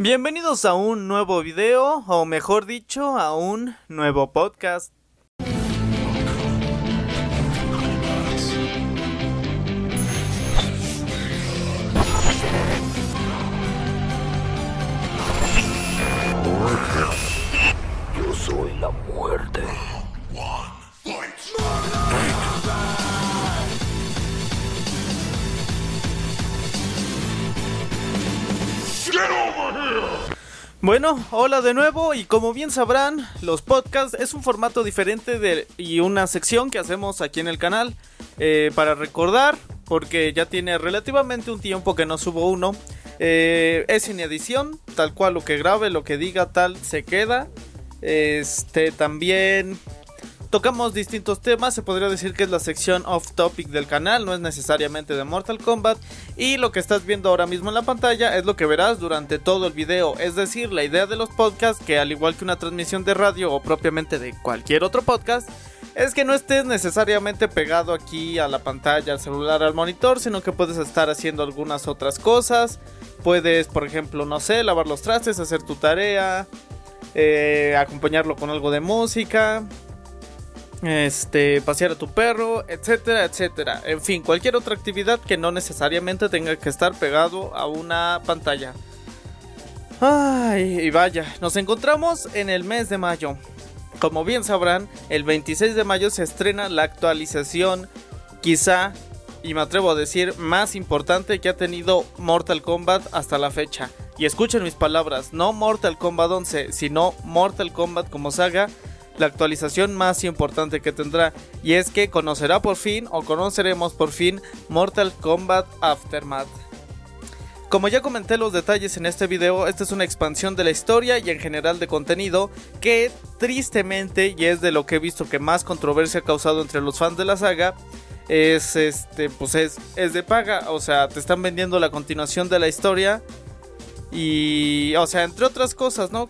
Bienvenidos a un nuevo video, o mejor dicho, a un nuevo podcast. Bueno, hola de nuevo y como bien sabrán, los podcasts es un formato diferente de, y una sección que hacemos aquí en el canal eh, para recordar, porque ya tiene relativamente un tiempo que no subo uno. Eh, es sin edición, tal cual lo que grabe, lo que diga, tal se queda. Este también tocamos distintos temas, se podría decir que es la sección off topic del canal, no es necesariamente de Mortal Kombat. Y lo que estás viendo ahora mismo en la pantalla es lo que verás durante todo el video. Es decir, la idea de los podcasts, que al igual que una transmisión de radio o propiamente de cualquier otro podcast, es que no estés necesariamente pegado aquí a la pantalla, al celular, al monitor, sino que puedes estar haciendo algunas otras cosas. Puedes, por ejemplo, no sé, lavar los trastes, hacer tu tarea, eh, acompañarlo con algo de música, este, pasear a tu perro, etcétera, etcétera. En fin, cualquier otra actividad que no necesariamente tenga que estar pegado a una pantalla. Ay, y vaya, nos encontramos en el mes de mayo. Como bien sabrán, el 26 de mayo se estrena la actualización, quizá, y me atrevo a decir, más importante que ha tenido Mortal Kombat hasta la fecha. Y escuchen mis palabras, no Mortal Kombat 11, sino Mortal Kombat como saga la actualización más importante que tendrá y es que conocerá por fin o conoceremos por fin Mortal Kombat Aftermath. Como ya comenté los detalles en este video, esta es una expansión de la historia y en general de contenido que tristemente, y es de lo que he visto que más controversia ha causado entre los fans de la saga, es este, pues es, es de paga, o sea, te están vendiendo la continuación de la historia y, o sea, entre otras cosas, ¿no?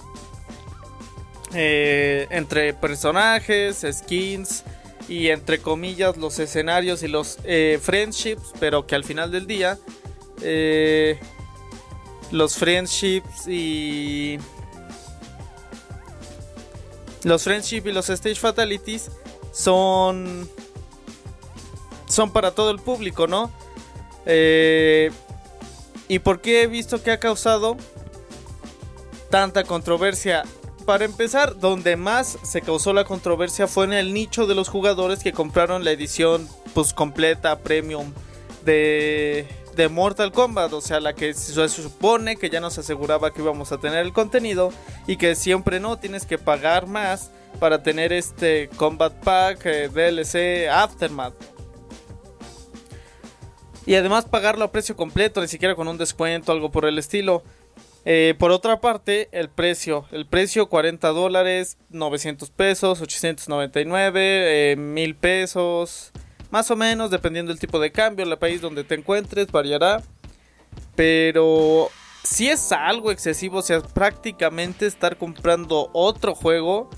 Eh, entre personajes, skins y entre comillas los escenarios y los eh, friendships, pero que al final del día eh, los friendships y los friendships y los stage fatalities son son para todo el público, ¿no? ¿Y por qué he visto que ha causado tanta controversia? Para empezar, donde más se causó la controversia fue en el nicho de los jugadores que compraron la edición pues completa, premium de, de Mortal Kombat, o sea, la que se supone que ya nos aseguraba que íbamos a tener el contenido y que siempre no tienes que pagar más para tener este Combat Pack, eh, DLC, Aftermath. Y además pagarlo a precio completo, ni siquiera con un descuento, algo por el estilo. Eh, por otra parte, el precio. El precio 40 dólares, 900 pesos, 899, eh, 1000 pesos. Más o menos, dependiendo del tipo de cambio, el país donde te encuentres, variará. Pero si es algo excesivo, o sea, prácticamente estar comprando otro juego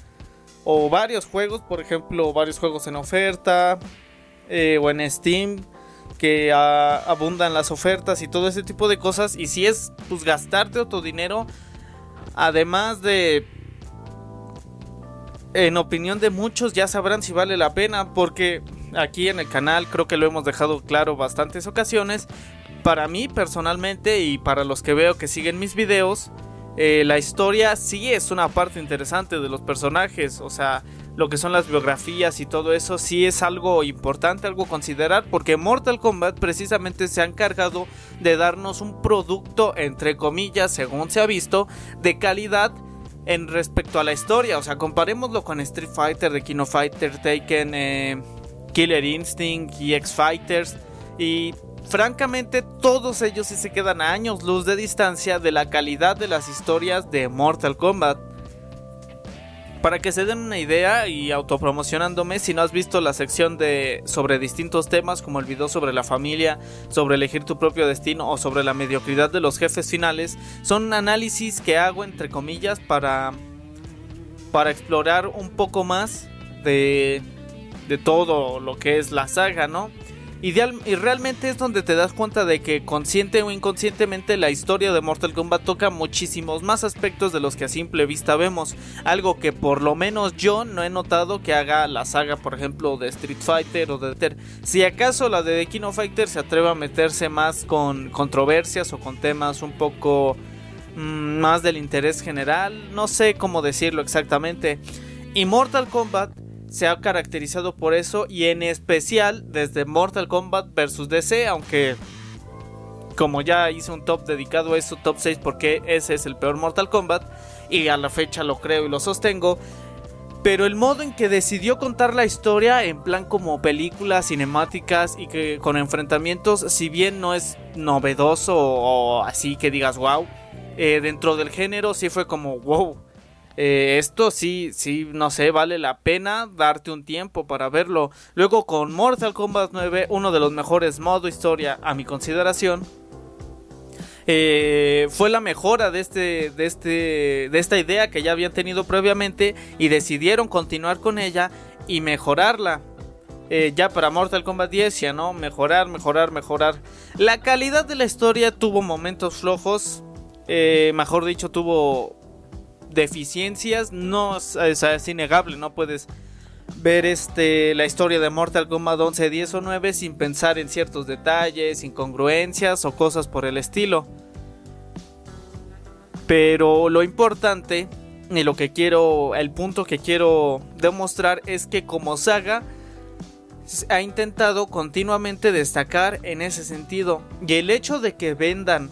o varios juegos, por ejemplo, varios juegos en oferta eh, o en Steam que abundan las ofertas y todo ese tipo de cosas. Y si es pues gastarte otro dinero, además de... En opinión de muchos ya sabrán si vale la pena porque aquí en el canal creo que lo hemos dejado claro bastantes ocasiones. Para mí personalmente y para los que veo que siguen mis videos, eh, la historia sí es una parte interesante de los personajes. O sea, lo que son las biografías y todo eso sí es algo importante, algo considerar, porque Mortal Kombat precisamente se ha encargado de darnos un producto, entre comillas, según se ha visto, de calidad en respecto a la historia. O sea, comparémoslo con Street Fighter, The Kino Fighter, Taken, eh, Killer Instinct y X Fighters. Y francamente todos ellos sí se quedan a años luz de distancia de la calidad de las historias de Mortal Kombat. Para que se den una idea y autopromocionándome, si no has visto la sección de sobre distintos temas como el video sobre la familia, sobre elegir tu propio destino o sobre la mediocridad de los jefes finales, son análisis que hago entre comillas para para explorar un poco más de de todo lo que es la saga, ¿no? Y, realmente es donde te das cuenta de que consciente o inconscientemente la historia de Mortal Kombat toca muchísimos más aspectos de los que a simple vista vemos. Algo que por lo menos yo no he notado que haga la saga, por ejemplo, de Street Fighter o de Ter. Si acaso la de The King of Fighter se atreve a meterse más con controversias o con temas un poco mm, más del interés general, no sé cómo decirlo exactamente. Y Mortal Kombat se ha caracterizado por eso y en especial desde Mortal Kombat vs DC, aunque como ya hice un top dedicado a eso, top 6 porque ese es el peor Mortal Kombat y a la fecha lo creo y lo sostengo. Pero el modo en que decidió contar la historia en plan como películas cinemáticas y que con enfrentamientos, si bien no es novedoso o, así que digas wow, eh, dentro del género sí fue como wow eh, esto sí, sí, no sé, vale la pena darte un tiempo para verlo. Luego con Mortal Kombat 9, uno de los mejores modo historia a mi consideración. Eh, fue la mejora de este, de este, de esta idea que ya habían tenido previamente y decidieron continuar con ella y mejorarla. Eh, ya para Mortal Kombat 10 ya no, mejorar, mejorar, mejorar. La calidad de la historia tuvo momentos flojos, mejor dicho, tuvo deficiencias, no es, innegable, no puedes ver este la historia de Mortal Kombat 11, 10 o 9 sin pensar en ciertos detalles, incongruencias o cosas por el estilo. Pero lo importante y lo que quiero, el punto que quiero demostrar es que como saga ha intentado continuamente destacar en ese sentido. Y el hecho de que vendan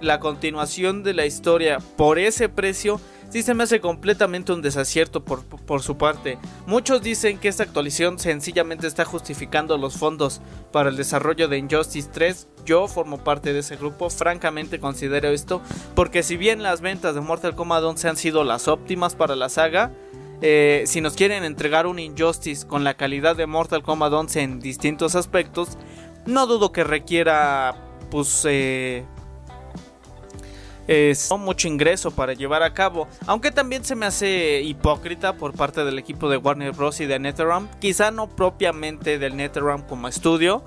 la continuación de la historia por ese precio sí se me hace completamente un desacierto por, su parte. Muchos dicen que esta actualización sencillamente está justificando los fondos para el desarrollo de Injustice 3. Yo formo parte de ese grupo, francamente considero esto, porque si bien las ventas de Mortal Kombat 11 han sido las óptimas para la saga, eh, si nos quieren entregar un Injustice con la calidad de Mortal Kombat 11 en distintos aspectos, no dudo que requiera pues eh, es mucho ingreso para llevar a cabo, aunque también se me hace hipócrita por parte del equipo de Warner Bros. y de NetherRealm, quizá no propiamente del NetherRealm como estudio,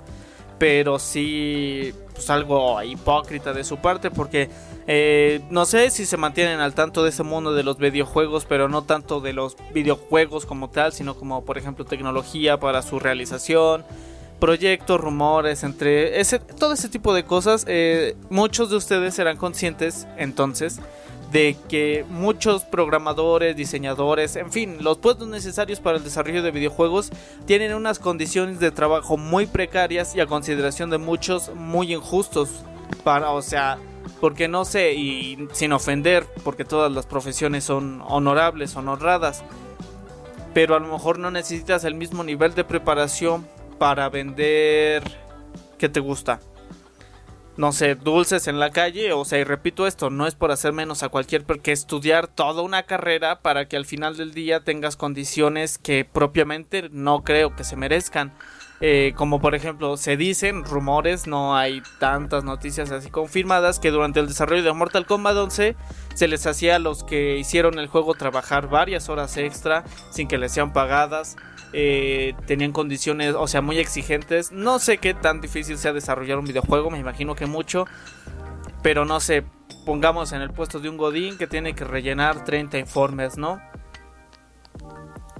pero sí pues algo hipócrita de su parte porque eh, no sé si se mantienen al tanto de ese mundo de los videojuegos, pero no tanto de los videojuegos como tal, sino como por ejemplo tecnología para su realización proyectos, rumores, entre ese, todo ese tipo de cosas, eh, muchos de ustedes serán conscientes entonces de que muchos programadores, diseñadores, en fin, los puestos necesarios para el desarrollo de videojuegos tienen unas condiciones de trabajo muy precarias y a consideración de muchos muy injustos. Para, o sea, porque no sé, y sin ofender, porque todas las profesiones son honorables, son honradas, pero a lo mejor no necesitas el mismo nivel de preparación para vender... ¿Qué te gusta? No sé, dulces en la calle, o sea, y repito esto, no es por hacer menos a cualquier, porque estudiar toda una carrera para que al final del día tengas condiciones que propiamente no creo que se merezcan. Eh, como por ejemplo, se dicen rumores, no hay tantas noticias así confirmadas, que durante el desarrollo de Mortal Kombat 11 se les hacía a los que hicieron el juego trabajar varias horas extra sin que les sean pagadas. Eh, tenían condiciones, o sea, muy exigentes. No sé qué tan difícil sea desarrollar un videojuego, me imagino que mucho. Pero no sé, pongamos en el puesto de un Godín que tiene que rellenar 30 informes, ¿no?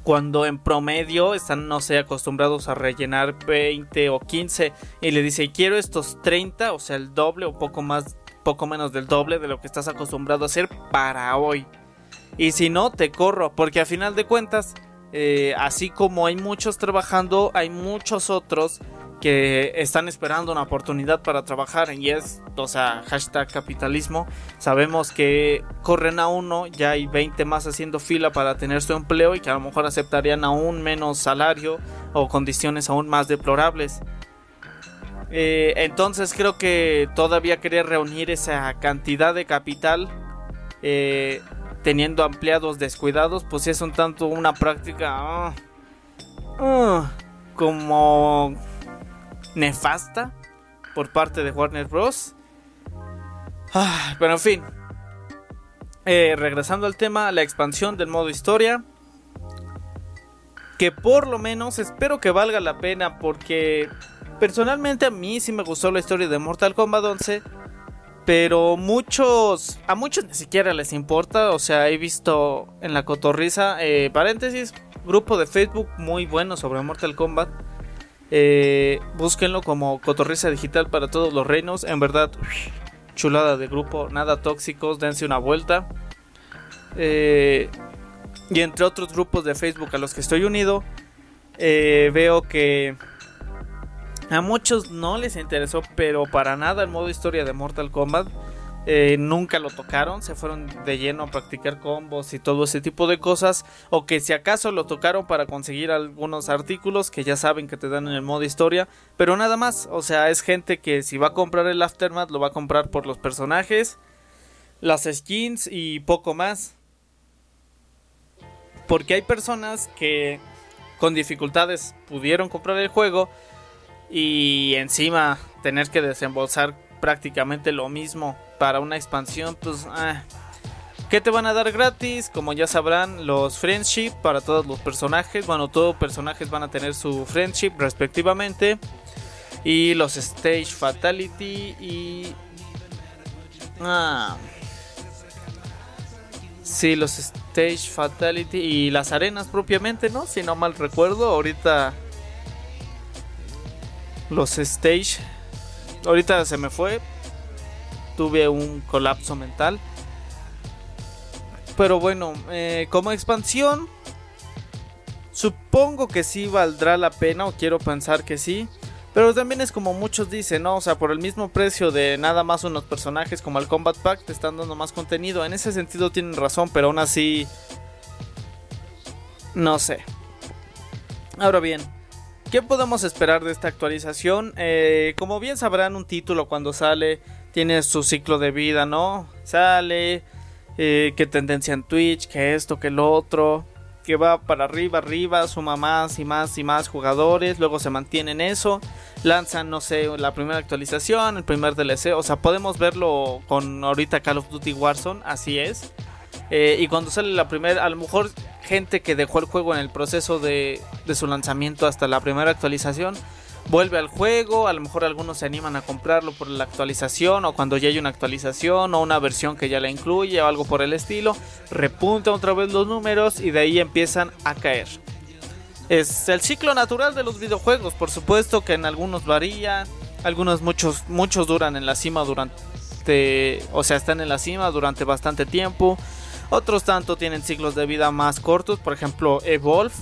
Cuando en promedio están, no sé, acostumbrados a rellenar 20 o 15 y le dice, quiero estos 30, o sea, el doble o poco más, poco menos del doble de lo que estás acostumbrado a hacer para hoy. Y si no, te corro, porque a final de cuentas, eh, así como hay muchos trabajando, hay muchos otros que están esperando una oportunidad para trabajar y es, o sea, hashtag capitalismo. Sabemos que corren a uno, ya hay 20 más haciendo fila para tener su empleo y que a lo mejor aceptarían aún menos salario o condiciones aún más deplorables. Eh, entonces creo que todavía querer reunir esa cantidad de capital eh, teniendo empleados descuidados, pues es un tanto una práctica ah, ah, como nefasta por parte de Warner Bros. Ah, pero en fin. Eh, regresando al tema, la expansión del modo historia. Que por lo menos espero que valga la pena porque Personalmente a mí sí me gustó la historia de Mortal Kombat 11. Pero muchos, a muchos ni siquiera les importa. O sea, he visto en la cotorriza, eh, paréntesis, grupo de Facebook muy bueno sobre Mortal Kombat. Eh, búsquenlo como Cotorriza Digital para todos los reinos. En verdad, chulada de grupo, nada tóxicos, dense una vuelta. Eh, y entre otros grupos de Facebook a los que estoy unido, eh, veo que a muchos no les interesó, pero para nada el modo historia de Mortal Kombat. Eh, nunca lo tocaron, se fueron de lleno a practicar combos y todo ese tipo de cosas, o que si acaso lo tocaron para conseguir algunos artículos que ya saben que te dan en el modo historia, pero nada más, o sea, es gente que si va a comprar el Aftermath lo va a comprar por los personajes, las skins y poco más. Porque hay personas que con dificultades pudieron comprar el juego y encima tener que desembolsar prácticamente lo mismo para una expansión, pues... Ah. ¿Qué te van a dar gratis? Como ya sabrán, los friendship para todos los personajes. Bueno, todos personajes van a tener su friendship respectivamente. Y los stage fatality y... Ah. Sí, los stage fatality y las arenas propiamente, ¿no? Si no mal recuerdo, ahorita... Los stage... Ahorita se me fue, tuve un colapso mental. Pero bueno, eh, como expansión, supongo que sí valdrá la pena, o quiero pensar que sí. Pero también es como muchos dicen, ¿no? O sea, por el mismo precio de nada más unos personajes como el Combat Pack te están dando más contenido. En ese sentido tienen razón, pero aún así... No sé. Ahora bien, ¿qué podemos esperar de esta actualización? Eh, como bien sabrán, un título cuando sale tiene su ciclo de vida, ¿no? Sale, eh, que tendencia en Twitch, que esto, que lo otro, que va para arriba, arriba, suma más y más y más jugadores, luego se mantiene en eso, lanzan, no sé, la primera actualización, el primer DLC, o sea, podemos verlo con ahorita Call of Duty Warzone, así es. Eh, y cuando sale la primera, a lo mejor gente que dejó el juego en el proceso de, de su lanzamiento hasta la primera actualización, vuelve al juego, a lo mejor algunos se animan a comprarlo por la actualización o cuando ya hay una actualización o una versión que ya la incluye o algo por el estilo, repunta otra vez los números y de ahí empiezan a caer. Es el ciclo natural de los videojuegos, por supuesto que en algunos varía, algunos muchos muchos duran en la cima durante o sea, están en la cima durante bastante tiempo. Otros tanto tienen ciclos de vida más cortos, por ejemplo, Evolve.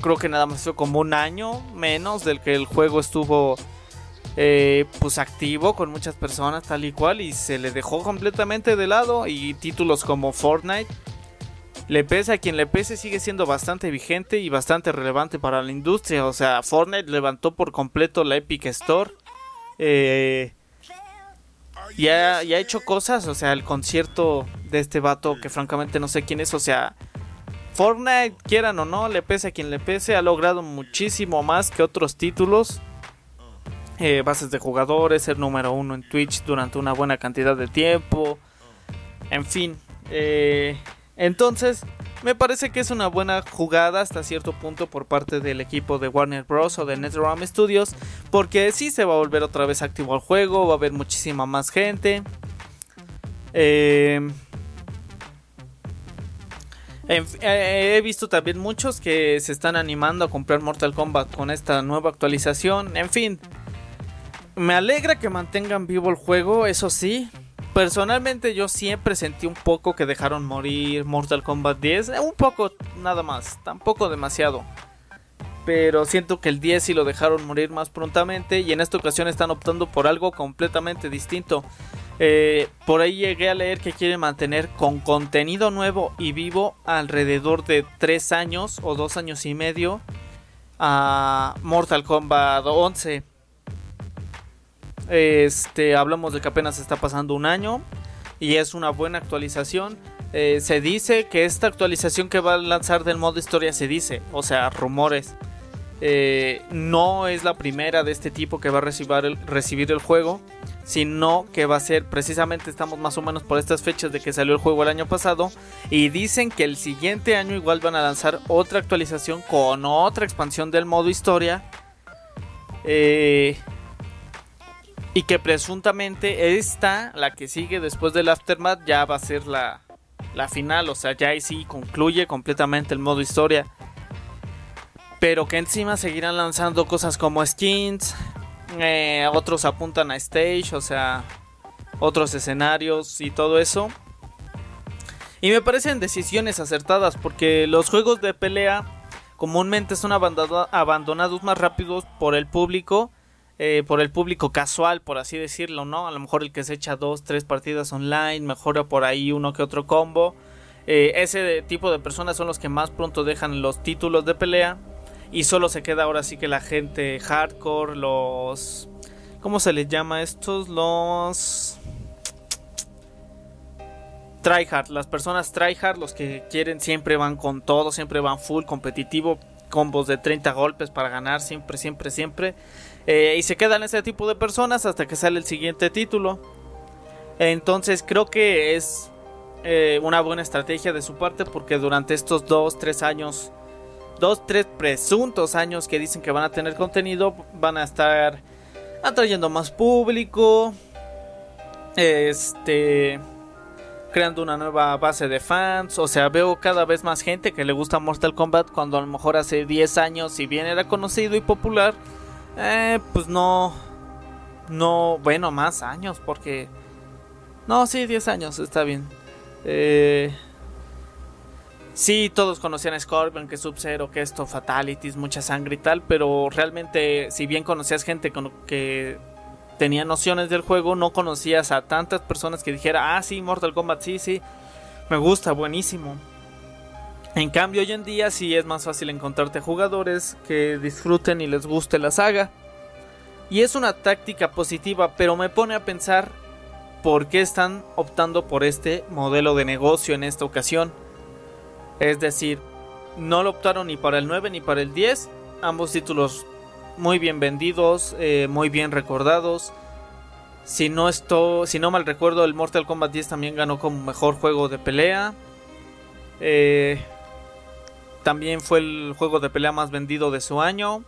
Creo que nada más fue como un año menos del que el juego estuvo eh, pues activo con muchas personas tal y cual y se le dejó completamente de lado y títulos como Fortnite. Le pese a quien le pese sigue siendo bastante vigente y bastante relevante para la industria. O sea Fortnite levantó por completo la Epic Store. Eh, y, ha, hecho cosas o sea el concierto de este vato que francamente no sé quién es o sea Fortnite, quieran o no, le pese a quien le pese, ha logrado muchísimo más que otros títulos. Eh, bases de jugadores, ser número uno en Twitch durante una buena cantidad de tiempo. En fin. Eh, entonces, me parece que es una buena jugada hasta cierto punto por parte del equipo de Warner Bros. o de NetherRealm Studios. Porque sí se va a volver otra vez activo el juego, va a haber muchísima más gente. Eh, eh, he visto también muchos que se están animando a comprar Mortal Kombat con esta nueva actualización. En fin, me alegra que mantengan vivo el juego, eso sí. Personalmente yo siempre sentí un poco que dejaron morir Mortal Kombat 10. Un poco nada más, tampoco demasiado. Pero siento que el 10 sí lo dejaron morir más prontamente y en esta ocasión están optando por algo completamente distinto. Eh, por ahí llegué a leer que quieren mantener con contenido nuevo y vivo alrededor de 3 años o 2 años y medio a Mortal Kombat 11. Este, hablamos de que apenas está pasando un año y es una buena actualización. Eh, se dice que esta actualización que va a lanzar del modo historia se dice, o sea, rumores. Eh, no es la primera de este tipo que va a recibir el juego sino que va a ser precisamente estamos más o menos por estas fechas de que salió el juego el año pasado y dicen que el siguiente año igual van a lanzar otra actualización con otra expansión del modo historia Eh, y que presuntamente esta, la que sigue después del Aftermath, ya va a ser la, la final. O sea, ya ahí sí concluye completamente el modo historia. Pero que encima seguirán lanzando cosas como skins. Eh, otros apuntan a stage, o sea, otros escenarios y todo eso. Y me parecen decisiones acertadas porque los juegos de pelea comúnmente son abandonados más rápidos por el público, eh, por el público casual, por así decirlo, ¿no? A lo mejor el que se echa dos, tres partidas online, mejora por ahí uno que otro combo. Eh, ese tipo de personas son los que más pronto dejan los títulos de pelea y solo se queda ahora sí que la gente hardcore, los... ¿Cómo se les llama estos? Los tryhard, las personas tryhard, los que quieren siempre van con todo, siempre van full competitivo, combos de 30 golpes para ganar, siempre, siempre, siempre. Eh, y se quedan ese tipo de personas hasta que sale el siguiente título. Entonces creo que es eh, una buena estrategia de su parte porque durante estos 2, 3 años, 2, 3 presuntos años que dicen que van a tener contenido, van a estar atrayendo más público. Este creando una nueva base de fans. O sea, veo cada vez más gente que le gusta Mortal Kombat cuando a lo mejor hace 10 años, si bien era conocido y popular, eh, pues no, no, bueno, más años, porque... No, sí, 10 años, está bien. Eh, sí, todos conocían a Scorpion, que Sub-Zero, que esto, Fatalities, mucha sangre y tal, pero realmente, si bien conocías gente con, que tenía nociones del juego, no conocías a tantas personas que dijera, ah, sí, Mortal Kombat, sí, sí, me gusta, buenísimo. En cambio, hoy en día sí es más fácil encontrarte jugadores que disfruten y les guste la saga. Y es una táctica positiva, pero me pone a pensar por qué están optando por este modelo de negocio en esta ocasión. Es decir, no lo optaron ni para el 9 ni para el 10. Ambos títulos muy bien vendidos, eh, muy bien recordados. Si no, esto, si no mal recuerdo, el Mortal Kombat 10 también ganó como mejor juego de pelea. Eh, también fue el juego de pelea más vendido de su año.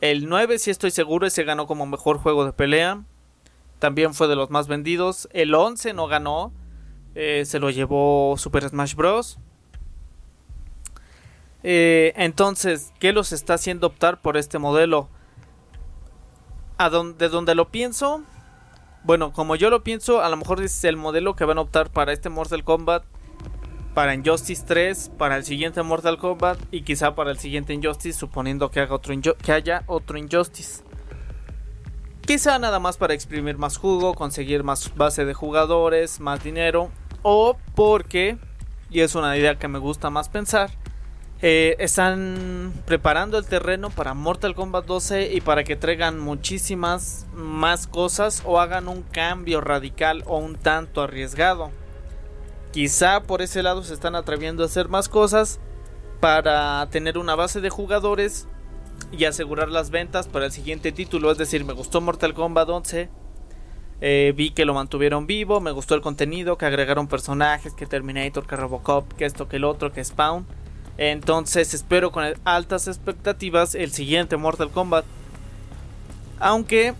El 9, si estoy seguro, ese ganó como mejor juego de pelea. También fue de los más vendidos. El 11 no ganó. Eh, se lo llevó Super Smash Bros. Eh, entonces, ¿qué los está haciendo optar por este modelo? ¿A de donde lo pienso? Bueno, como yo lo pienso, a lo mejor es el modelo que van a optar para este Mortal Kombat, para Injustice 3, para el siguiente Mortal Kombat y quizá para el siguiente Injustice, suponiendo que, haga otro que haya otro Injustice. Quizá nada más para exprimir más jugo, conseguir más base de jugadores, más dinero, o porque, y es una idea que me gusta más pensar, eh, están preparando el terreno para Mortal Kombat 12 y para que traigan muchísimas más cosas o hagan un cambio radical o un tanto arriesgado. Quizá por ese lado se están atreviendo a hacer más cosas para tener una base de jugadores y asegurar las ventas para el siguiente título. Es decir, me gustó Mortal Kombat 11. Eh, vi que lo mantuvieron vivo, me gustó el contenido, que agregaron personajes, que Terminator, que Robocop, que esto, que el otro, que Spawn entonces espero con altas expectativas el siguiente Mortal Kombat. Aunque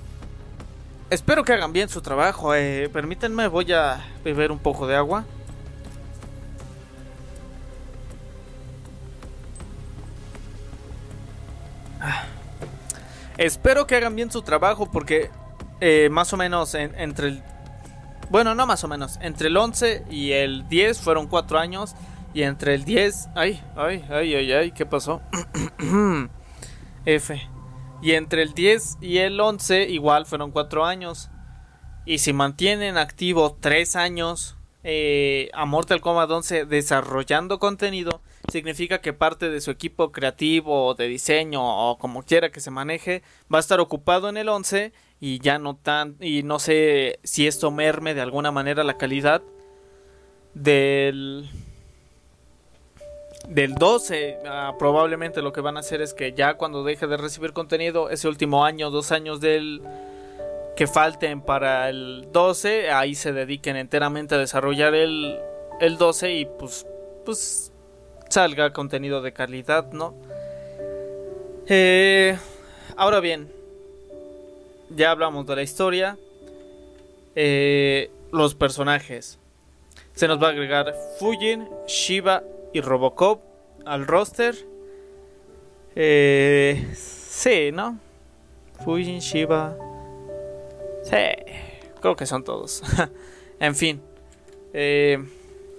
espero que hagan bien su trabajo. Eh, permítanme, voy a beber un poco de agua. Espero que hagan bien su trabajo porque eh, más o menos entre el... Bueno, no más o menos. Entre el 11 y el 10 fueron 4 años. Y entre el 10, ay, ay, ay, ay, ay, ¿qué pasó? F. Y entre el 10 y el 11 igual fueron 4 años. Y si mantienen activo 3 años eh, a Mortal Kombat 11 desarrollando contenido, significa que parte de su equipo creativo o de diseño o como quiera que se maneje va a estar ocupado en el 11 y ya no tan y no sé si esto merme de alguna manera la calidad del del 12 ah, probablemente lo que van a hacer es que ya cuando deje de recibir contenido ese último año, dos años del que falten para el 12, ahí se dediquen enteramente a desarrollar el, el 12 y pues pues salga contenido de calidad, ¿no? Eh, ahora bien, ya hablamos de la historia. Eh, los personajes. Se nos va a agregar Fujin, Shiva y Robocop al roster. Eh, sí, ¿no? Fujin, Shiva. Sí, creo que son todos. en fin. Eh,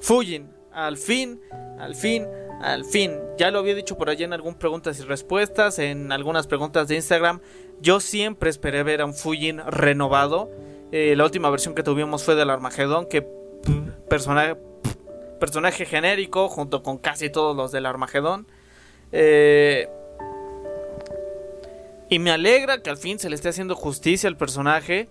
Fujin, al fin, al fin, al fin. Ya lo había dicho por allí en algunas preguntas y respuestas, en algunas preguntas de Instagram. Yo siempre esperé ver a un Fujin renovado. Eh, la última versión que tuvimos fue del Armagedón, que personaje, personaje genérico junto con casi todos los del Armagedón. Eh, y me alegra que al fin se le esté haciendo justicia al personaje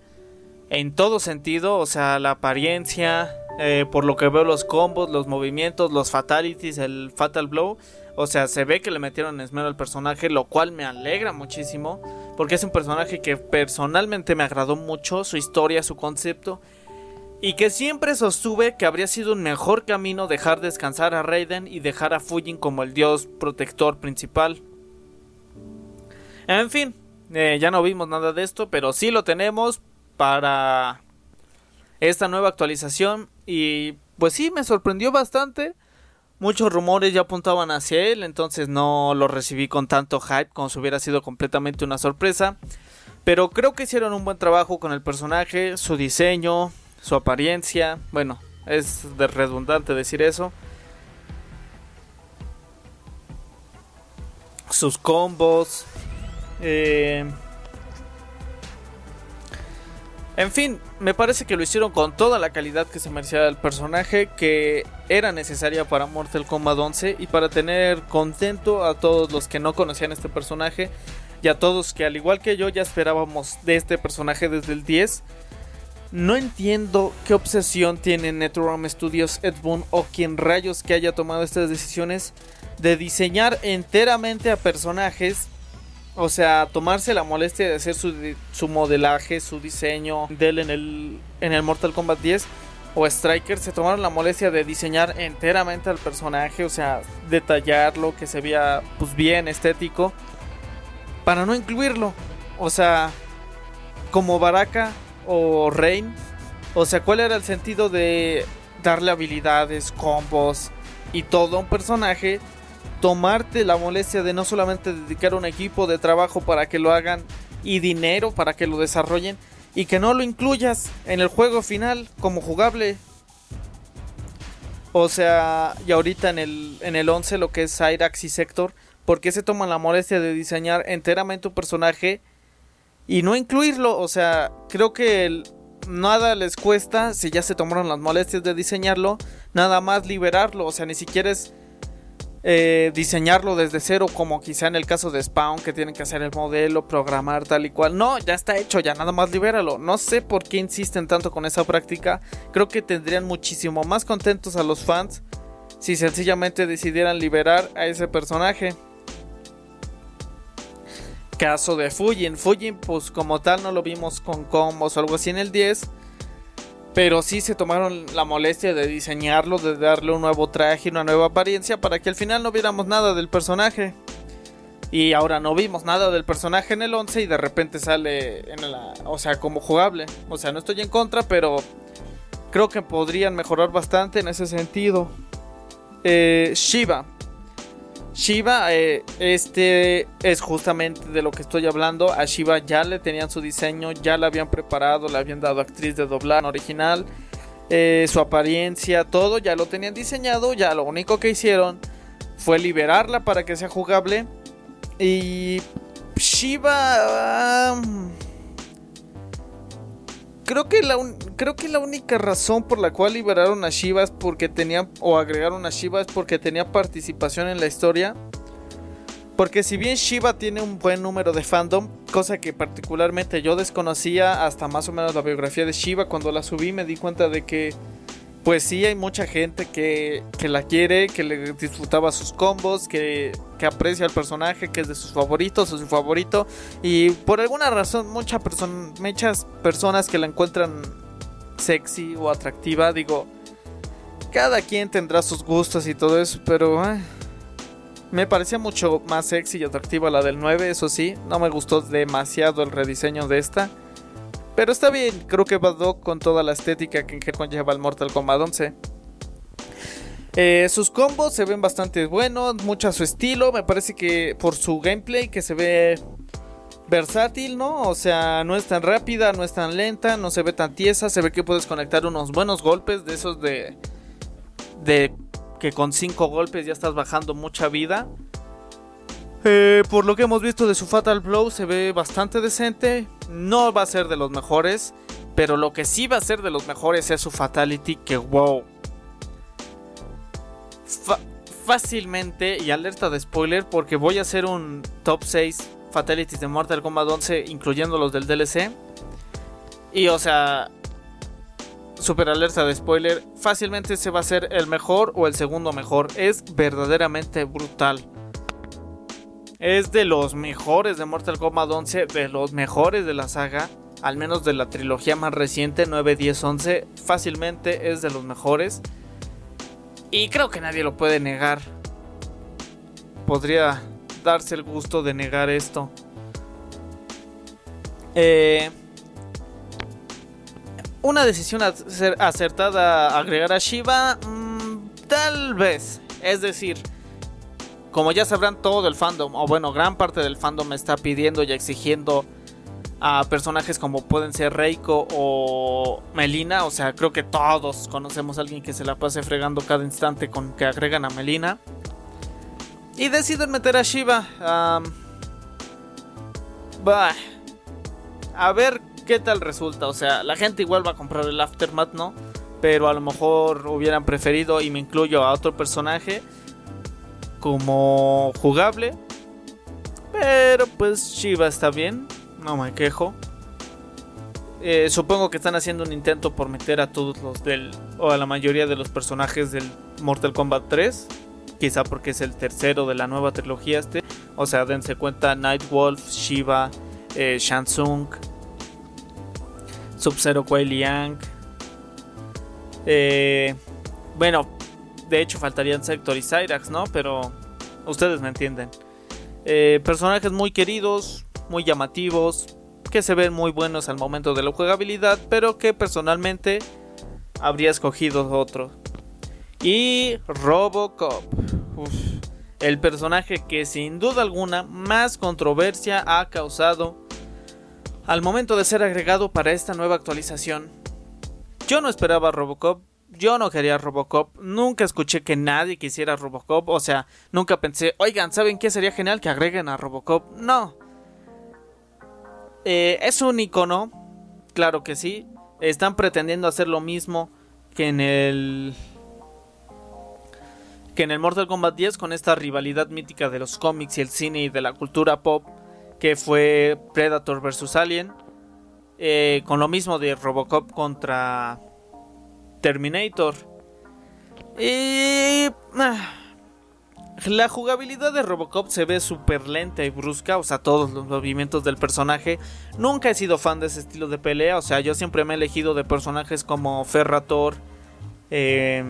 en todo sentido, o sea, la apariencia, eh, por lo que veo los combos, los movimientos, los fatalities, el fatal blow. O sea, se ve que le metieron esmero al personaje, lo cual me alegra muchísimo, porque es un personaje que personalmente me agradó mucho, su historia, su concepto, y que siempre sostuve que habría sido un mejor camino dejar descansar a Raiden y dejar a Fujin como el dios protector principal. En fin, eh, ya no vimos nada de esto, pero sí lo tenemos para esta nueva actualización y pues sí, me sorprendió bastante. Muchos rumores ya apuntaban hacia él, entonces no lo recibí con tanto hype como si hubiera sido completamente una sorpresa. Pero creo que hicieron un buen trabajo con el personaje, su diseño, su apariencia. Bueno, es redundante decir eso. Sus combos. Eh, en fin, me parece que lo hicieron con toda la calidad que se merecía el personaje, que era necesaria para Mortal Kombat 11 y para tener contento a todos los que no conocían este personaje y a todos que al igual que yo ya esperábamos de este personaje desde el 10. No entiendo qué obsesión tiene NetherRealm Studios Ed Boon o quien rayos que haya tomado estas decisiones de diseñar enteramente a personajes o sea, tomarse la molestia de hacer su, modelaje, su diseño de él en el, en el Mortal Kombat 10 o Striker, se tomaron la molestia de diseñar enteramente al personaje, o sea, detallarlo, que se vea pues bien estético, para no incluirlo. O sea, como Baraka o Rain, o sea, ¿cuál era el sentido de darle habilidades, combos y todo a un personaje tomarte la molestia de no solamente dedicar un equipo de trabajo para que lo hagan y dinero para que lo desarrollen y que no lo incluyas en el juego final como jugable. O sea, y ahorita en el, en el 11 lo que es Cyrax y Sector, ¿por qué se toman la molestia de diseñar enteramente un personaje y no incluirlo? O sea, creo que nada les cuesta si ya se tomaron las molestias de diseñarlo, nada más liberarlo, o sea, ni siquiera es eh, diseñarlo desde cero, como quizá en el caso de Spawn, que tienen que hacer el modelo, programar tal y cual. No, ya está hecho, ya nada más libéralo. No sé por qué insisten tanto con esa práctica. Creo que tendrían muchísimo más contentos a los fans si sencillamente decidieran liberar a ese personaje. Caso de Fujin. Fujin, pues como tal, no lo vimos con combos o algo así en el 10 pero sí se tomaron la molestia de diseñarlo, de darle un nuevo traje, una nueva apariencia para que al final no viéramos nada del personaje. Y ahora no vimos nada del personaje en el 11 y de repente sale en la, o sea, como jugable. O sea, no estoy en contra, pero creo que podrían mejorar bastante en ese sentido. Eh, Shiva. Shiva, eh, este es justamente de lo que estoy hablando. A Shiva ya le tenían su diseño, ya la habían preparado, le habían dado actriz de doblar original, eh, su apariencia, todo ya lo tenían diseñado. Ya lo único que hicieron fue liberarla para que sea jugable. Y Shiva creo que la creo que la única razón por la cual liberaron a Shiva es porque tenía o agregaron a Shiva es porque tenía participación en la historia. Porque si bien Shiva tiene un buen número de fandom, cosa que particularmente yo desconocía hasta más o menos la biografía de Shiva, cuando la subí me di cuenta de que pues sí hay mucha gente que, la quiere, que le disfrutaba sus combos, que, aprecia al personaje, que es de sus favoritos o su favorito. Y por alguna razón muchas personas que la encuentran sexy o atractiva, digo, cada quien tendrá sus gustos y todo eso, pero me parecía mucho más sexy y atractiva la del 9, eso sí, no me gustó demasiado el rediseño de esta. Pero está bien, creo que va con toda la estética que conlleva el Mortal Kombat 11. Eh, sus combos se ven bastante buenos, mucho a su estilo. Me parece que por su gameplay que se ve versátil, ¿no? O sea, no es tan rápida, no es tan lenta, no se ve tan tiesa. Se ve que puedes conectar unos buenos golpes de esos de. de que con 5 golpes ya estás bajando mucha vida. Eh, por lo que hemos visto de su Fatal Blow, se ve bastante decente. No va a ser de los mejores. Pero lo que sí va a ser de los mejores es su Fatality. Que wow fácilmente, y alerta de spoiler, porque voy a hacer un top 6 Fatalities de Mortal Kombat 11, incluyendo los del DLC. Y o sea, super alerta de spoiler, fácilmente se va a ser el mejor o el segundo mejor. Es verdaderamente brutal. Es de los mejores de Mortal Kombat 11, de los mejores de la saga, al menos de la trilogía más reciente, 9, 10, 11. Fácilmente es de los mejores. Y creo que nadie lo puede negar. Podría darse el gusto de negar esto. Eh, una decisión acertada agregar a Shiva, mm, tal vez. Es decir, como ya sabrán todo el fandom, o bueno, gran parte del fandom está pidiendo y exigiendo a personajes como pueden ser Reiko o Melina. O sea, creo que todos conocemos a alguien que se la pase fregando cada instante con que agregan a Melina. Y deciden meter a Shiva. bah. A ver qué tal resulta. O sea, la gente igual va a comprar el Aftermath, ¿no? Pero a lo mejor hubieran preferido, y me incluyo a otro personaje, como jugable. Pero pues Shiva está bien no me quejo. Eh, supongo que están haciendo un intento por meter a todos los del. o a la mayoría de los personajes del Mortal Kombat 3. Quizá porque es el tercero de la nueva trilogía este. O sea, dense cuenta Nightwolf, Shiva, eh, Shansung, Sub-Zero Kuei Liang. Eh, bueno, de hecho faltarían Sector y Cyrax, ¿no? Pero ustedes me entienden. Eh, personajes muy queridos, muy llamativos, que se ven muy buenos al momento de la jugabilidad, pero que personalmente habría escogido otro. Y Robocop. el personaje que sin duda alguna más controversia ha causado al momento de ser agregado para esta nueva actualización. Yo no esperaba Robocop, yo no quería Robocop, nunca escuché que nadie quisiera Robocop, o sea, nunca pensé, oigan, ¿saben qué sería genial que agreguen a Robocop? No, eh, es un icono, claro que sí. Están pretendiendo hacer lo mismo que en el que en el Mortal Kombat 10 con esta rivalidad mítica de los cómics y el cine y de la cultura pop que fue Predator vs Alien. Eh, con lo mismo de Robocop contra Terminator. Y... Ah, la jugabilidad de Robocop se ve súper lenta y brusca, o sea, todos los movimientos del personaje. Nunca he sido fan de ese estilo de pelea, o sea, yo siempre me he elegido de personajes como Ferrator. Eh,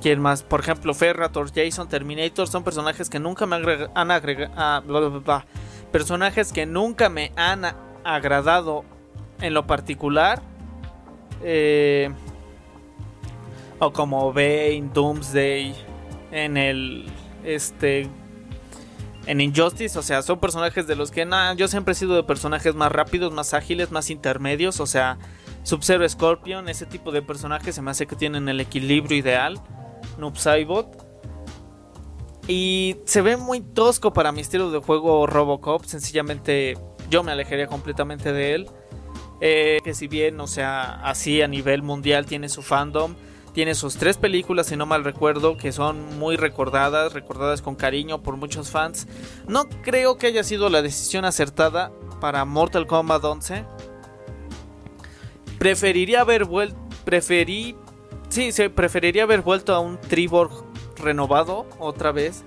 ¿Quién más? Por ejemplo, Ferrator, Jason, Terminator son personajes que nunca me han agregado. Ah, personajes que nunca me han agradado en lo particular. Eh, o como Bane, Doomsday en el este en Injustice, o sea, son personajes de los que nada, yo siempre he sido de personajes más rápidos, más ágiles, más intermedios, o sea, Sub-Zero Scorpion, ese tipo de personajes se me hace que tienen el equilibrio ideal, Noob Saibot. Y se ve muy tosco para mi estilo de juego Robocop, sencillamente yo me alejaría completamente de él. Eh, que si bien, o sea, así a nivel mundial tiene su fandom, tiene sus tres películas, si no mal recuerdo, que son muy recordadas, recordadas con cariño por muchos fans. No creo que haya sido la decisión acertada para Mortal Kombat 11. Preferiría haber vuelto. Preferí. Sí, sí, preferiría haber vuelto a un Triborg renovado otra vez.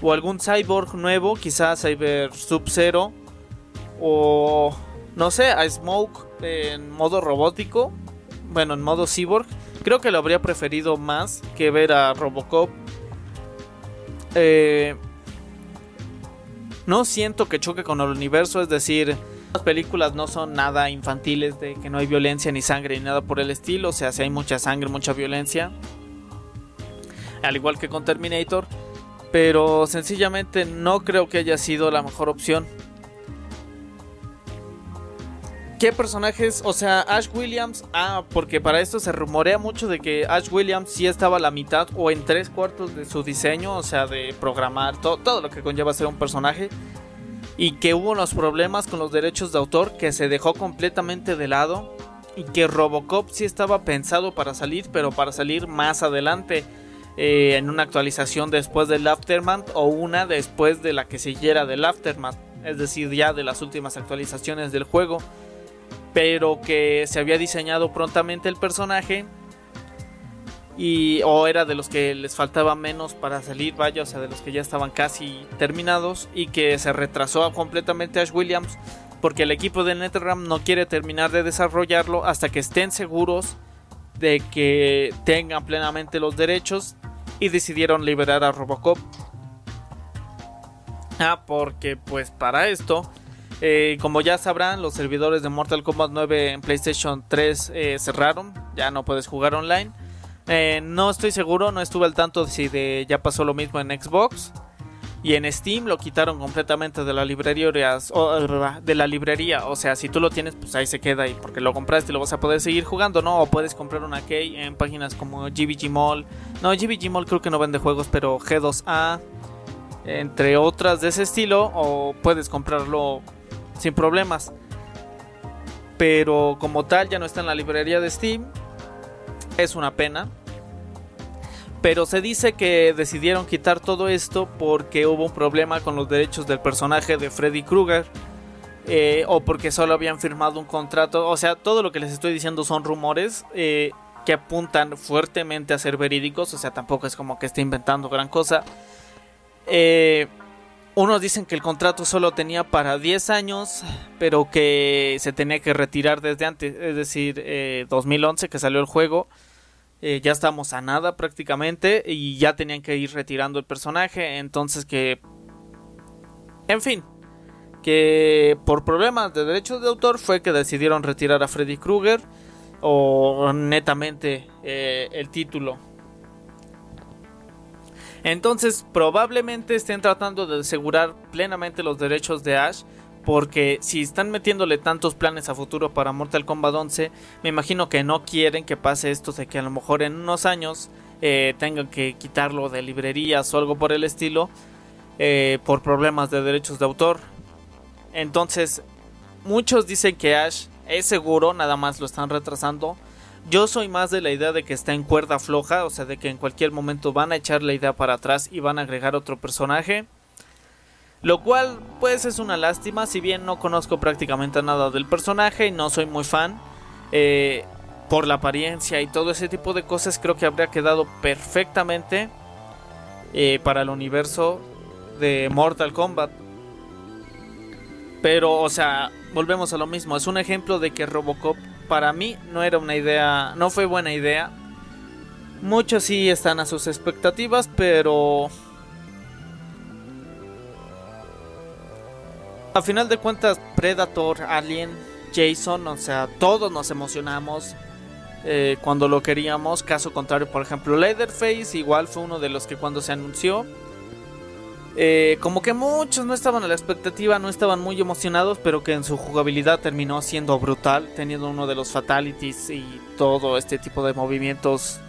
O algún Cyborg nuevo, quizás Cyber Sub-Zero. O. No sé, a Smoke en modo robótico. Bueno, en modo cyborg Creo que lo habría preferido más que ver a Robocop. Eh, no siento que choque con el universo, es decir, Las películas no son nada infantiles de que no hay violencia ni sangre ni nada por el estilo, o sea, si hay mucha sangre, mucha violencia. Al igual que con Terminator, pero sencillamente no creo que haya sido la mejor opción. ¿Qué personajes? O sea, Ash Williams. Ah, porque para esto se rumorea mucho de que Ash Williams sí estaba a la mitad o en tres cuartos de su diseño, o sea, de programar todo, todo lo que conlleva ser un personaje. Y que hubo unos problemas con los derechos de autor que se dejó completamente de lado. Y que Robocop sí estaba pensado para salir, pero para salir más adelante. Eh, en una actualización después del Aftermath o una después de la que siguiera del Aftermath, es decir, ya de las últimas actualizaciones del juego, pero que se había diseñado prontamente el personaje y o era de los que les faltaba menos para salir, vaya, o sea, de los que ya estaban casi terminados y que se retrasó completamente Ash Williams porque el equipo de NetherRealm no quiere terminar de desarrollarlo hasta que estén seguros de que tengan plenamente los derechos y decidieron liberar a Robocop. Ah, porque pues para esto, eh, como ya sabrán, los servidores de Mortal Kombat 9 en PlayStation 3 eh, cerraron, ya no puedes jugar online. Eh, no estoy seguro, no estuve al tanto si de, ya pasó lo mismo en Xbox. Y en Steam lo quitaron completamente de la librería. de la librería. O sea, si tú lo tienes, pues ahí se queda ahí. Porque lo compraste y lo vas a poder seguir jugando, ¿no? O puedes comprar una key en páginas como GBG Mall. No, GBG Mall creo que no vende juegos, pero G2A. Entre otras de ese estilo. O puedes comprarlo sin problemas. Pero como tal, ya no está en la librería de Steam. Es una pena. Pero se dice que decidieron quitar todo esto porque hubo un problema con los derechos del personaje de Freddy Krueger. Eh, o porque solo habían firmado un contrato. O sea, todo lo que les estoy diciendo son rumores eh, que apuntan fuertemente a ser verídicos. O sea, tampoco es como que esté inventando gran cosa. Eh, unos dicen que el contrato solo tenía para 10 años, pero que se tenía que retirar desde antes, es decir, 2011 que salió el juego. Eh, ya estamos a nada prácticamente y ya tenían que ir retirando el personaje, entonces que... En fin, que por problemas de derechos de autor fue que decidieron retirar a Freddy Krueger o netamente eh, el título. Entonces probablemente estén tratando de asegurar plenamente los derechos de Ash porque si están metiéndole tantos planes a futuro para Mortal Kombat 11, me imagino que no quieren que pase esto de que a lo mejor en unos años eh, tengan que quitarlo de librerías o algo por el estilo eh, por problemas de derechos de autor. Entonces, muchos dicen que Ash es seguro, nada más lo están retrasando. Yo soy más de la idea de que está en cuerda floja, o sea, de que en cualquier momento van a echar la idea para atrás y van a agregar otro personaje. Lo cual pues es una lástima, si bien no conozco prácticamente nada del personaje y no soy muy fan. Eh, por la apariencia y todo ese tipo de cosas creo que habría quedado perfectamente eh, para el universo de Mortal Kombat. Pero, o sea, volvemos a lo mismo. Es un ejemplo de que Robocop para mí no era una idea, no fue buena idea. Muchos sí están a sus expectativas, pero A final de cuentas, Predator, Alien, Jason, o sea, todos nos emocionamos eh, cuando lo queríamos. Caso contrario, por ejemplo, Leatherface, igual fue uno de los que cuando se anunció, eh, como que muchos no estaban a la expectativa, no estaban muy emocionados, pero que en su jugabilidad terminó siendo brutal, teniendo uno de los fatalities y todo este tipo de movimientos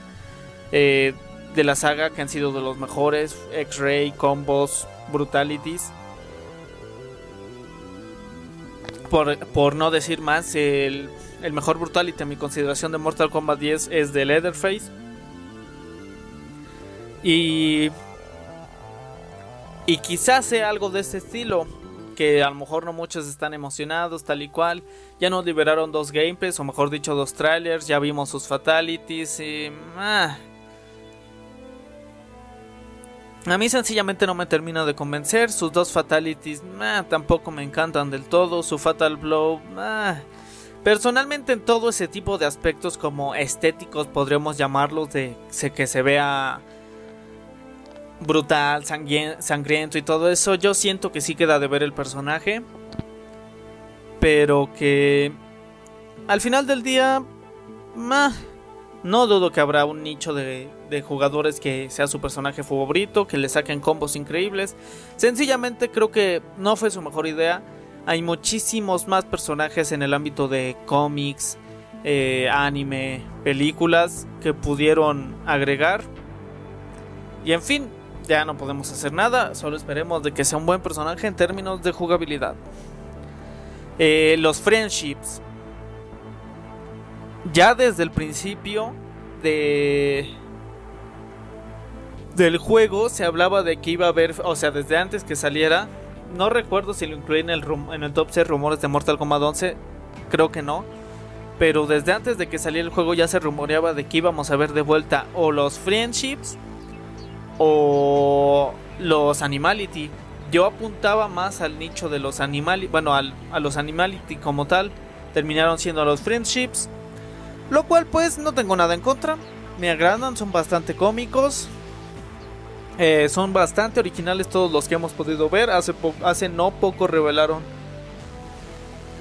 eh, de la saga que han sido de los mejores, X-Ray, combos, brutalities. por, no decir más, el, mejor Brutality en mi consideración de Mortal Kombat 10 es de Leatherface. Y. Y quizás sea algo de este estilo. Que a lo mejor no muchos están emocionados, tal y cual. Ya nos liberaron dos gameplays, o mejor dicho, dos trailers. Ya vimos sus fatalities. Y. Ah, a mí sencillamente no me termina de convencer. Sus dos fatalities tampoco me encantan del todo. Su fatal blow. Personalmente en todo ese tipo de aspectos como estéticos podríamos llamarlos de que se vea brutal, sangriento y todo eso, yo siento que sí queda de ver el personaje. pero que al final del día, no dudo que habrá un nicho de, de, jugadores que sea su personaje favorito, que le saquen combos increíbles. Sencillamente creo que no fue su mejor idea. Hay muchísimos más personajes en el ámbito de cómics, eh, anime, películas que pudieron agregar. Y en fin, ya no podemos hacer nada, solo esperemos de que sea un buen personaje en términos de jugabilidad. Eh, los friendships ya desde el principio de del juego se hablaba de que iba a haber, o sea, desde antes que saliera, no recuerdo si lo incluí en el, en el top 6 rumores de Mortal Kombat 11, creo que no, pero desde antes de que saliera el juego ya se rumoreaba de que íbamos a ver de vuelta o los friendships o los animality. Yo apuntaba más al nicho de los animality, bueno, a los animality como tal, terminaron siendo los friendships lo cual pues no tengo nada en contra. Me agradan, son bastante cómicos. Eh, son bastante originales todos los que hemos podido ver. Hace, hace no poco revelaron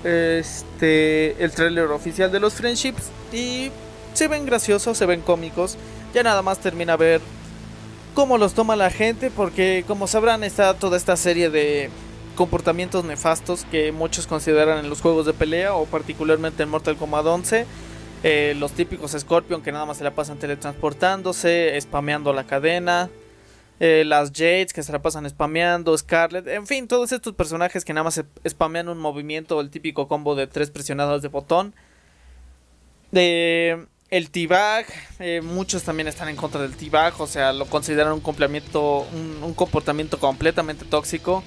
este el trailer oficial de los Friendships. Y se ven graciosos, se ven cómicos. Ya nada más termina a ver cómo los toma la gente. Porque como sabrán está toda esta serie de comportamientos nefastos que muchos consideran en los juegos de pelea o particularmente en Mortal Kombat 11 eh, los típicos Scorpion que nada más se la pasan teletransportándose, spameando la cadena. Eh, las Jades que se la pasan spameando, Scarlet, en fin, todos estos personajes que nada más spamean un movimiento, el típico combo de tres presionados de botón. De el T-Bag, eh, muchos también están en contra del T-Bag, o sea, lo consideran un, complemento, un, comportamiento completamente tóxico.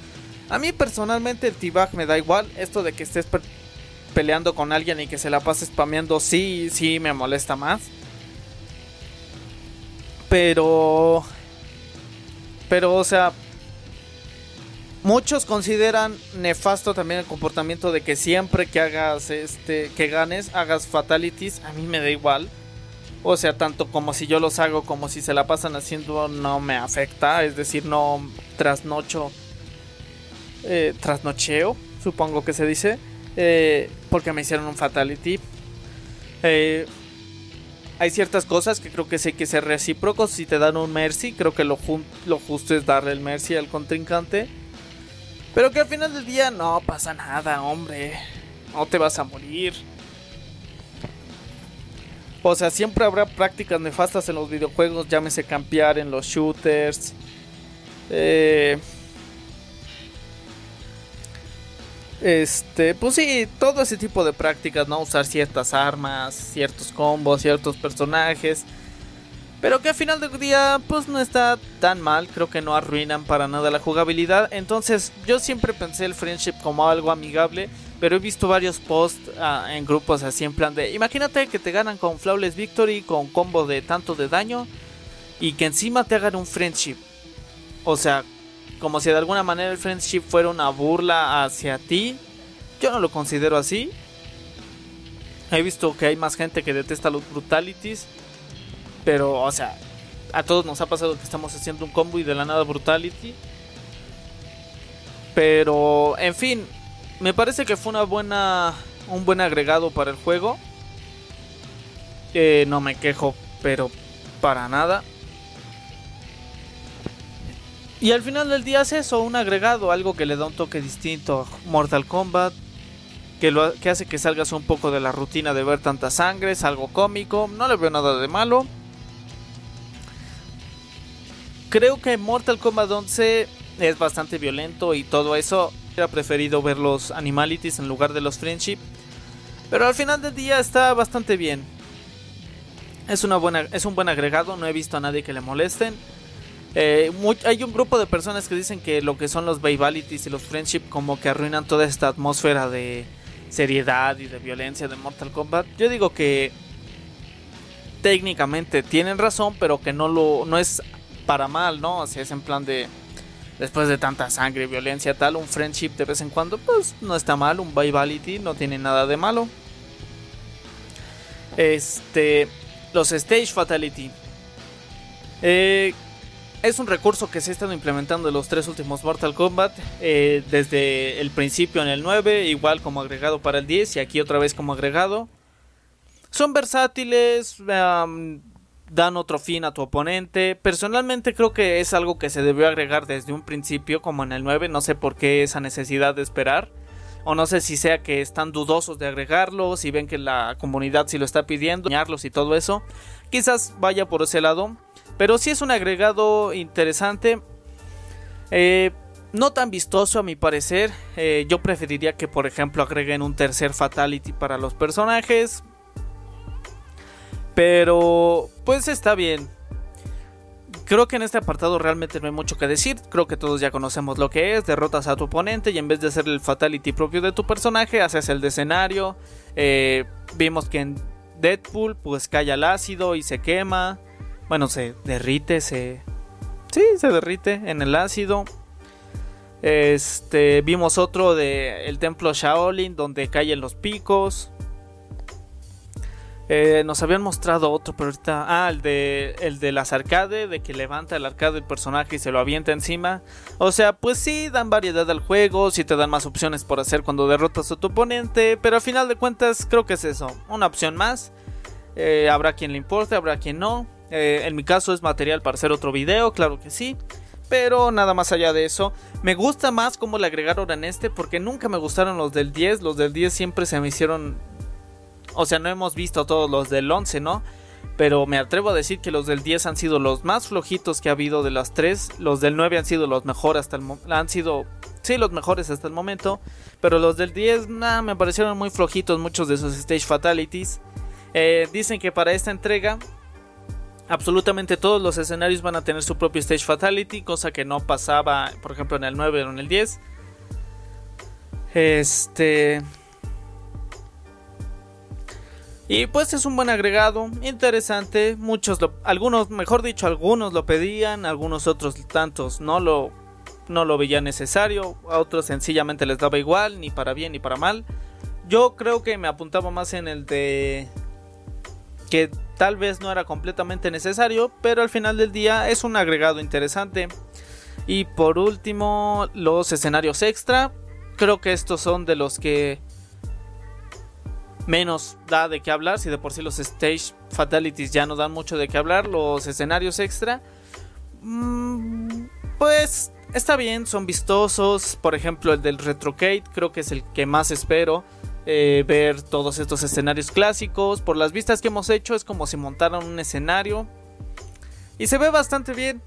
A mí personalmente el T-Bag me da igual, esto de que estés peleando con alguien y que se la pase spameando, sí, sí me molesta más. Pero. Pero, o sea. Muchos consideran nefasto también el comportamiento de que siempre que hagas este. que ganes, hagas fatalities. A mí me da igual. O sea, tanto como si yo los hago como si se la pasan haciendo, no me afecta. Es decir, no trasnocho. Eh, trasnocheo, supongo que se dice. Eh, porque me hicieron un fatality. Eh, hay ciertas cosas que creo que sé que ser recíprocos. Si te dan un mercy, creo que lo, lo justo es darle el mercy al contrincante. Pero que al final del día no pasa nada, hombre. No te vas a morir. O sea, siempre habrá prácticas nefastas en los videojuegos, llámese campear en los shooters. Eh, Este, pues sí, todo ese tipo de prácticas, ¿no? Usar ciertas armas, ciertos combos, ciertos personajes. Pero que al final del día, pues no está tan mal. Creo que no arruinan para nada la jugabilidad. Entonces, yo siempre pensé el friendship como algo amigable. Pero he visto varios posts ah, en grupos así en plan de... Imagínate que te ganan con Flawless Victory, con combo de tanto de daño. Y que encima te hagan un friendship. O sea, como si de alguna manera el friendship fuera una burla hacia ti. Yo no lo considero así. He visto que hay más gente que detesta los brutalities. Pero, o sea, a todos nos ha pasado que estamos haciendo un combo y de la nada brutality. Pero, en fin, me parece que fue una buena, un buen agregado para el juego. Eh, no me quejo, pero para nada. Y al final del día es eso, un agregado, algo que le da un toque distinto a Mortal Kombat, que, lo, que hace que salgas un poco de la rutina de ver tanta sangre, es algo cómico, no le veo nada de malo. Creo que Mortal Kombat 11 es bastante violento y todo eso. Hubiera preferido ver los Animalities en lugar de los Friendship. Pero al final del día está bastante bien. Es, una buena, es un buen agregado, no he visto a nadie que le molesten. Eh, hay un grupo de personas que dicen que lo que son los Vivalities y los Friendship como que arruinan toda esta atmósfera de seriedad y de violencia de Mortal Kombat. Yo digo que técnicamente tienen razón, pero que no lo no es para mal, ¿no? O sea, es en plan de después de tanta sangre violencia tal, un friendship de vez en cuando, pues no está mal, un Vivality no tiene nada de malo. Este, los Stage Fatality. Eh, es un recurso que se ha estado implementando en los tres últimos Mortal Kombat, eh, desde el principio en el 9, igual como agregado para el 10 y aquí otra vez como agregado. Son versátiles, dan otro fin a tu oponente. Personalmente creo que es algo que se debió agregar desde un principio, como en el 9, no sé por qué esa necesidad de esperar. O no sé si sea que están dudosos de agregarlo, si ven que la comunidad si lo está pidiendo, y todo eso. Quizás vaya por ese lado. Pero sí es un agregado interesante. Eh, no tan vistoso a mi parecer. Eh, yo preferiría que por ejemplo agreguen un tercer fatality para los personajes. Pero pues está bien. Creo que en este apartado realmente no hay mucho que decir. Creo que todos ya conocemos lo que es. Derrotas a tu oponente y en vez de hacer el fatality propio de tu personaje, haces el de escenario. Eh, vimos que en Deadpool pues cae al ácido y se quema. Bueno, se derrite, se... Sí, se derrite en el ácido. Este, vimos otro de el templo Shaolin donde caen los picos. Eh, nos habían mostrado otro, pero ahorita. Ah, el de, el de las arcades, de que levanta el arcade del personaje y se lo avienta encima. O sea, pues sí, dan variedad al juego, sí te dan más opciones por hacer cuando derrotas a tu oponente, pero al final de cuentas creo que es eso, una opción más. Eh, habrá quien le importe, habrá quien no. Eh, en mi caso es material para hacer otro video, claro que sí. Pero nada más allá de eso, me gusta más cómo le agregaron en este porque nunca me gustaron los del 10. Los del 10 siempre se me hicieron... O sea, no hemos visto todos los del 11, ¿no? Pero me atrevo a decir que los del 10 han sido los más flojitos que ha habido de las 3. Los del 9 han sido los mejores hasta el momento. Han sido, sí, los mejores hasta el momento. Pero los del 10, nada, me parecieron muy flojitos muchos de sus stage fatalities. Eh, dicen que para esta entrega absolutamente todos los escenarios van a tener su propio stage fatality, cosa que no pasaba, por ejemplo, en el 9 o en el 10. Este. Y pues es un buen agregado, interesante. Muchos lo, algunos, mejor dicho, algunos lo pedían, algunos otros tantos no lo, no lo veían necesario, a otros sencillamente les daba igual, ni para bien ni para mal. Yo creo que me apuntaba más en el de que tal vez no era completamente necesario, pero al final del día es un agregado interesante. Y por último, los escenarios extra. Creo que estos son de los que menos da de qué hablar. Si de por sí los stage fatalities ya no dan mucho de qué hablar, los escenarios extra, mm, pues está bien, son vistosos. Por ejemplo, el del Retrocade, creo que es el que más espero. Eh, ver todos estos escenarios clásicos. Por las vistas que hemos hecho es como si montaran un escenario. Y se ve bastante bien.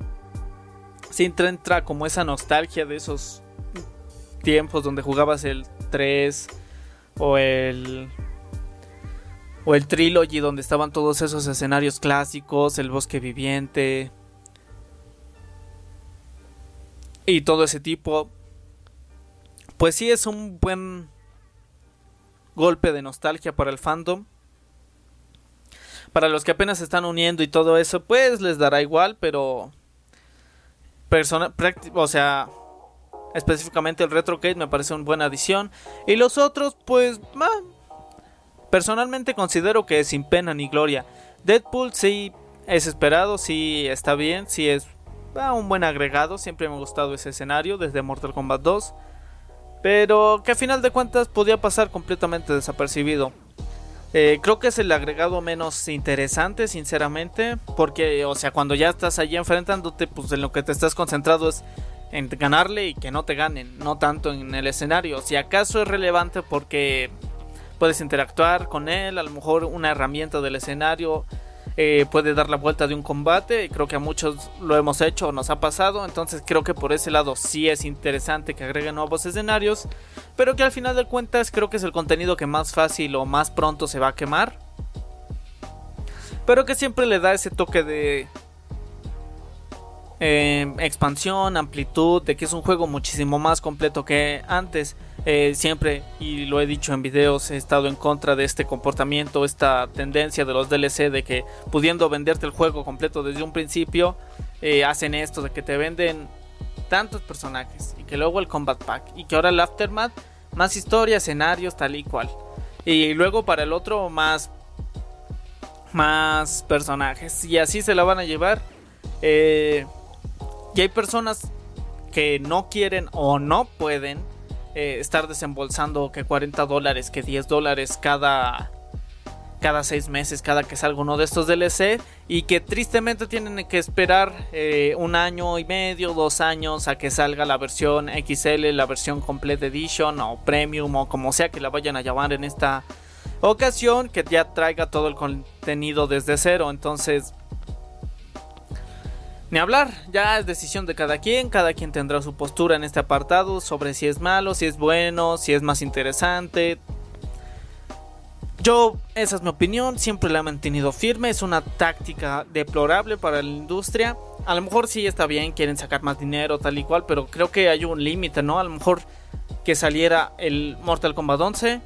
Si entra, como esa nostalgia de esos tiempos donde jugabas el 3 o el o el Trilogy donde estaban todos esos escenarios clásicos, el bosque viviente y todo ese tipo. Pues sí es un buen golpe de nostalgia para el fandom. Para los que apenas se están uniendo y todo eso, pues les dará igual, pero persona, o sea, específicamente el Retrocade me parece una buena adición y los otros pues personalmente considero que sin pena ni gloria. Deadpool sí es esperado, sí está bien, sí es un buen agregado, siempre me ha gustado ese escenario desde Mortal Kombat 2 pero que a final de cuentas podía pasar completamente desapercibido. Eh, creo que es el agregado menos interesante, sinceramente, porque, o sea, cuando ya estás allí enfrentándote, pues en lo que te estás concentrado es en ganarle y que no te ganen, no tanto en el escenario. Si acaso es relevante porque puedes interactuar con él, a lo mejor una herramienta del escenario eh, puede dar la vuelta de un combate. Creo que a muchos lo hemos hecho o nos ha pasado. Entonces creo que por ese lado sí es interesante que agreguen nuevos escenarios. Pero que al final de cuentas creo que es el contenido que más fácil o más pronto se va a quemar. Pero que siempre le da ese toque de eh, expansión, amplitud, de que es un juego muchísimo más completo que antes. Eh, siempre, y lo he dicho en videos, he estado en contra de este comportamiento, esta tendencia de los DLC de que pudiendo venderte el juego completo desde un principio, eh, hacen esto de que te venden tantos personajes y que luego el Combat Pack y que ahora el Aftermath, más historia, escenarios, tal y cual. Y luego para el otro más, más personajes y así se la van a llevar. Eh, Y hay personas que no quieren o no pueden eh, estar desembolsando que 40 dólares, que 10 dólares cada cada seis meses cada que salga uno de estos DLC y que tristemente tienen que esperar eh, un año y medio, dos años a que salga la versión XL, la versión Complete Edition o Premium o como sea que la vayan a llamar en esta ocasión, que ya traiga todo el contenido desde cero. Entonces, ni hablar, ya es decisión de cada quien, cada quien tendrá su postura en este apartado sobre si es malo, si es bueno, si es más interesante. Yo, esa es mi opinión, siempre la he mantenido firme, es una táctica deplorable para la industria. A lo mejor sí está bien, quieren sacar más dinero, tal y cual, pero creo que hay un límite, ¿no? A lo mejor que saliera el Mortal Kombat 11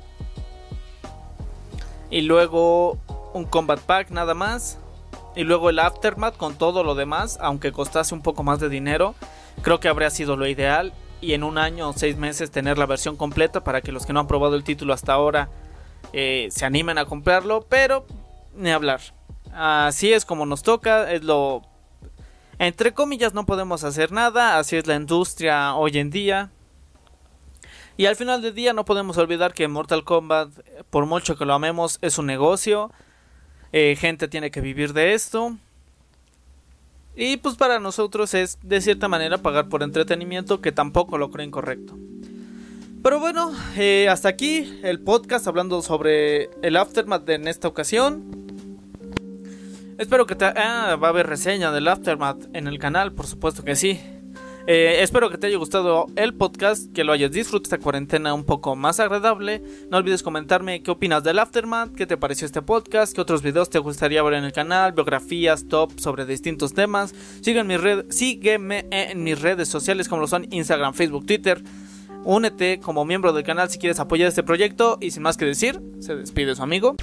y luego un Combat Pack nada más y luego el Aftermath con todo lo demás, aunque costase un poco más de dinero, creo que habría sido lo ideal. Y en un año o seis meses tener la versión completa para que los que no han probado el título hasta ahora eh, se animen a comprarlo. Pero ni hablar. Así es como nos toca, es lo... Entre comillas no podemos hacer nada, así es la industria hoy en día. Y al final del día no podemos olvidar que Mortal Kombat, por mucho que lo amemos, es un negocio eh, gente tiene que vivir de esto. Y pues para nosotros es de cierta manera pagar por entretenimiento que tampoco lo creo incorrecto. Pero bueno, eh, hasta aquí el podcast hablando sobre el Aftermath en esta ocasión. Espero que te... Ah, va a haber reseña del Aftermath en el canal, por supuesto que sí. Eh, espero que te haya gustado el podcast, que lo hayas disfrutado esta cuarentena un poco más agradable. No olvides comentarme qué opinas del Aftermath, qué te pareció este podcast, qué otros videos te gustaría ver en el canal, biografías, top sobre distintos temas. En, sígueme en mis redes sociales como lo son Instagram, Facebook, Twitter. Únete como miembro del canal si quieres apoyar este proyecto y sin más que decir, se despide su amigo.